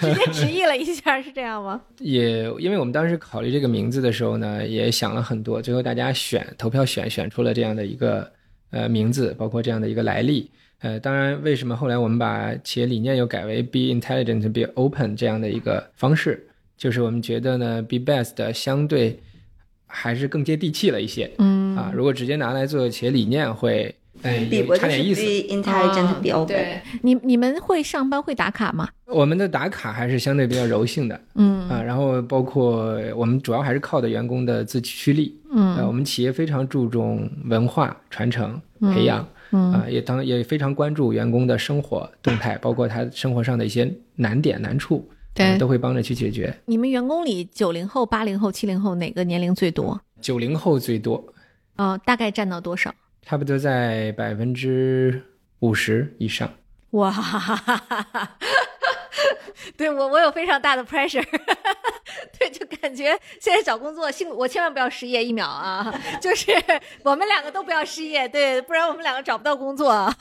直接直译了一下，是这样吗？也因为我们当时考虑这个名字的时候呢，也想了很多，最后大家选投票选选出了这样的一个呃名字，包括这样的一个来历。呃，当然，为什么后来我们把企业理念又改为 be intelligent, be open 这样的一个方式，就是我们觉得呢，be best 相对还是更接地气了一些嗯啊。如果直接拿来做企业理念会，哎，差点意思。啊。对，你你们会上班会打卡吗？我们的打卡还是相对比较柔性的嗯啊，然后包括我们主要还是靠的员工的自驱力。呃，嗯我们企业非常注重文化传承培养，嗯啊、也当也非常关注员工的生活动态，包括他生活上的一些难点难处，对呃都会帮着去解决。你们员工里九零后、八零后、七零后哪个年龄最多？九零后最多，哦，大概占到多少？差不多在百分之五十以上。哇，对我我有非常大的 pressure，对，就感觉现在找工作幸我千万不要失业一秒啊，就是我们两个都不要失业，对，不然我们两个找不到工作啊。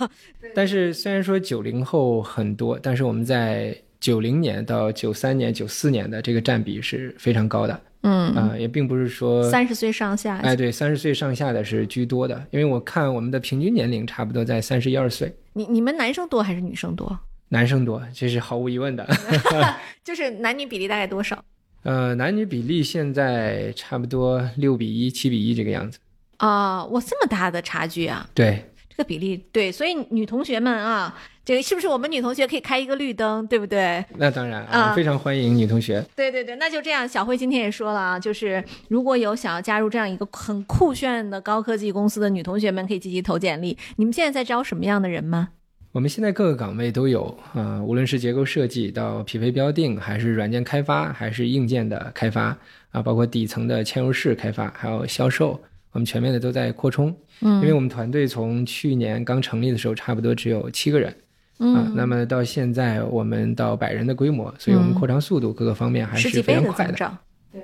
但是虽然说九零后很多，但是我们在九零年到九三年、九四年的这个占比是非常高的嗯，啊、也并不是说三十岁上下，哎，对，三十岁上下的是居多的，因为我看我们的平均年龄差不多在三十一二岁，你你们男生多还是女生多？男生多，这是毫无疑问的。就是男女比例大概多少？呃，男女比例现在差不多六比一、七比一这个样子。啊、哇，这么大的差距啊！对，这个比例对，所以女同学们啊，这个是不是我们女同学可以开一个绿灯，对不对？那当然啊非常欢迎女同学。对对对，那就这样。小慧今天也说了啊，就是如果有想要加入这样一个很酷炫的高科技公司的女同学们，可以积极投简历。你们现在在招什么样的人吗？我们现在各个岗位都有啊、无论是结构设计到匹配标定，还是软件开发，还是硬件的开发啊，包括底层的嵌入式开发，还有销售，我们全面的都在扩充。嗯因为我们团队从去年刚成立的时候，差不多只有七个人。啊，嗯，那么到现在我们到百人的规模，所以我们嗯扩张速度各个方面还是非常快的。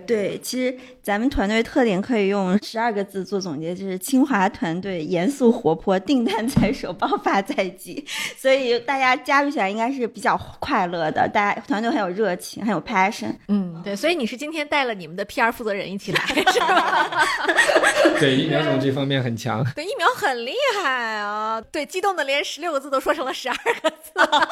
对，其实咱们团队特点可以用十二个字做总结，就是清华团队严肃活泼，订单在手，爆发在即。所以大家加入起来应该是比较快乐的，大家团队很有热情，很有 passion。嗯，对，所以你是今天带了你们的 PR 负责人一起来，是吧？对，疫苗总这方面很强。对，疫苗很厉害啊！对，激动的连十六个字都说成了十二个字。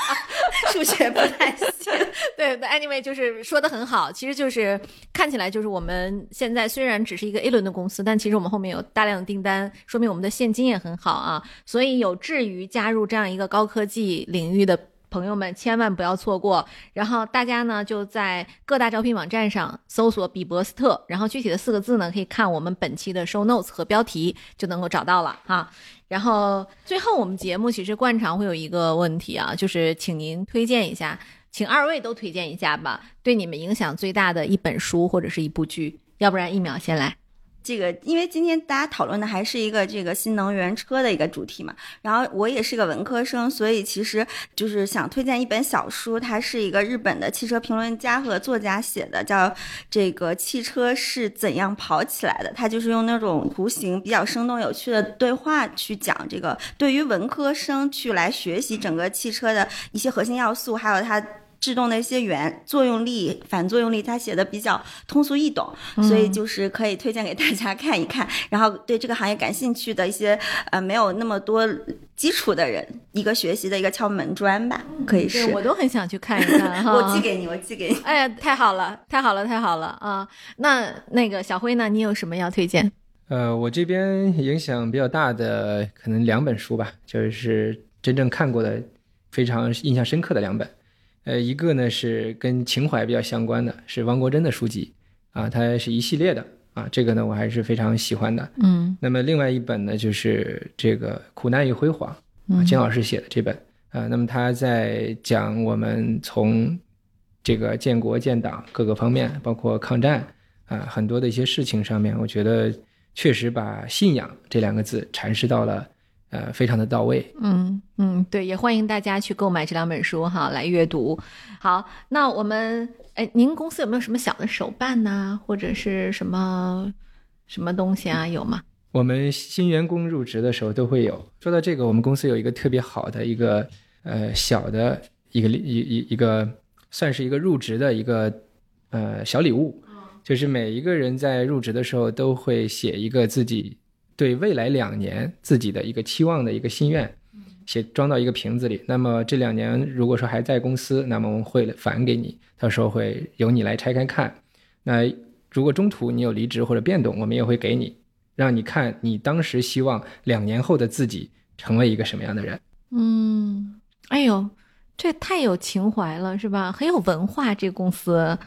数学不太行。对对，anyway，就是说的很好，其实就是看起来就是我们现在虽然只是一个 A 轮的公司，但其实我们后面有大量的订单，说明我们的现金也很好啊，所以有志于加入这样一个高科技领域的朋友们千万不要错过。然后大家呢就在各大招聘网站上搜索“比伯斯特”，然后具体的四个字呢可以看我们本期的 show notes 和标题就能够找到了哈。然后最后我们节目其实惯常会有一个问题啊，就是请您推荐一下，请二位都推荐一下吧，对你们影响最大的一本书或者是一部剧，要不然一秒先来。这个，因为今天大家讨论的还是一个这个新能源车的一个主题嘛，然后我也是个文科生，所以其实就是想推荐一本小书，它是一个日本的汽车评论家和作家写的，叫这个汽车是怎样跑起来的。他就是用那种图形比较生动有趣的对话去讲这个，对于文科生去来学习整个汽车的一些核心要素，还有它。制动的一些原作用力、反作用力，他写的比较通俗易懂，所以就是可以推荐给大家看一看。然后对这个行业感兴趣的一些呃没有那么多基础的人，一个学习的一个敲门砖吧，可以是。我都很想去看一看 哈。我寄给你，我寄给你。哎呀，太好了，太好了，太好了啊！那那个小辉呢？你有什么要推荐？呃，我这边影响比较大的可能两本书吧，就是真正看过的、非常印象深刻的两本。呃，一个呢是跟情怀比较相关的，是汪国真的书籍啊，它是一系列的啊，这个呢我还是非常喜欢的。嗯，那么另外一本呢就是这个《苦难与辉煌》啊，金老师写的这本啊，那么他在讲我们从这个建国建党各个方面，包括抗战啊很多的一些事情上面，我觉得确实把信仰这两个字阐释到了。呃，非常的到位。嗯嗯，对，也欢迎大家去购买这两本书哈，来阅读。好，那我们，哎，您公司有没有什么小的手办呐，或者是什么什么东西啊？有吗？我们新员工入职的时候都会有。说到这个，我们公司有一个特别好的一个呃小的一个一一一个算是一个入职的一个呃小礼物，就是每一个人在入职的时候都会写一个自己。对未来两年自己的一个期望的一个心愿，写装到一个瓶子里。那么这两年如果说还在公司，那么我们会返给你，到时候会由你来拆开看。那如果中途你有离职或者变动，我们也会给你，让你看你当时希望两年后的自己成为一个什么样的人。嗯，哎呦，这太有情怀了，是吧？很有文化，这公司，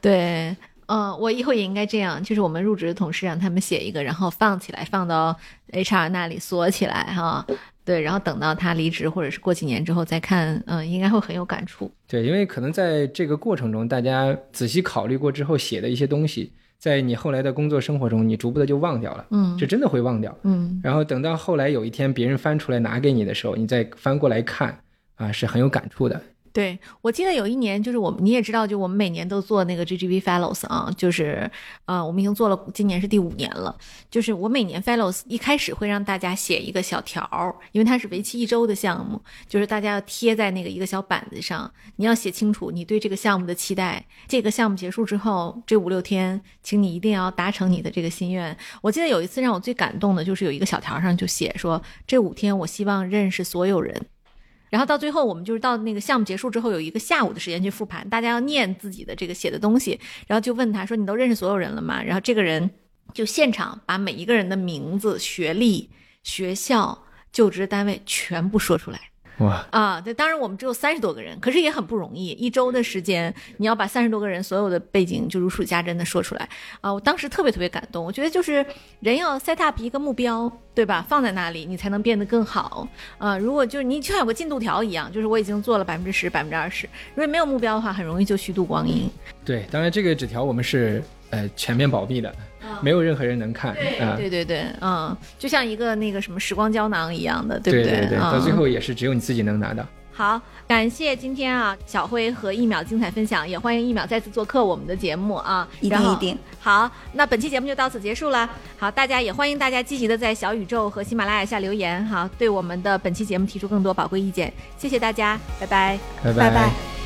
对。嗯，我以后也应该这样，就是我们入职的同事让他们写一个，然后放起来，放到 HR 那里锁起来，哈，对，然后等到他离职或者是过几年之后再看，嗯，应该会很有感触。对，因为可能在这个过程中，大家仔细考虑过之后写的一些东西，在你后来的工作生活中，你逐步的就忘掉了，嗯，就真的会忘掉，嗯，然后等到后来有一天别人翻出来拿给你的时候，你再翻过来看，啊，是很有感触的。对，我记得有一年，就是我你也知道，就我们每年都做那个 GGV Fellows 啊，就是，呃，我们已经做了，今年是第五年了。就是我每年 Fellows 一开始会让大家写一个小条儿，因为它是为期一周的项目，就是大家要贴在那个一个小板子上，你要写清楚你对这个项目的期待。这个项目结束之后，这五六天，请你一定要达成你的这个心愿。我记得有一次让我最感动的就是有一个小条上就写说，这五天我希望认识所有人。然后到最后，我们就是到那个项目结束之后，有一个下午的时间去复盘，大家要念自己的这个写的东西，然后就问他说：“你都认识所有人了吗？”然后这个人就现场把每一个人的名字、学历、学校、就职单位全部说出来。哇啊！对，当然我们只有三十多个人，可是也很不容易。一周的时间，你要把三十多个人所有的背景就如数家珍的说出来啊！我当时特别特别感动。我觉得就是人要 set up 一个目标，对吧？放在那里，你才能变得更好啊！如果就是你就像有个进度条一样，就是我已经做了百分之十、百分之二十，如果没有目标的话，很容易就虚度光阴。对，当然这个纸条我们是呃全面保密的。没有任何人能看，啊，对对对，嗯，就像一个那个什么时光胶囊一样的，对不对？对对，到最后也是只有你自己能拿到。好，感谢今天啊小辉和一秒精彩分享，也欢迎一秒再次做客我们的节目啊，一定一定。好，那本期节目就到此结束了。好，大家也欢迎大家积极的在小宇宙和喜马拉雅下留言，好，对我们的本期节目提出更多宝贵意见。谢谢大家，拜拜，拜拜拜。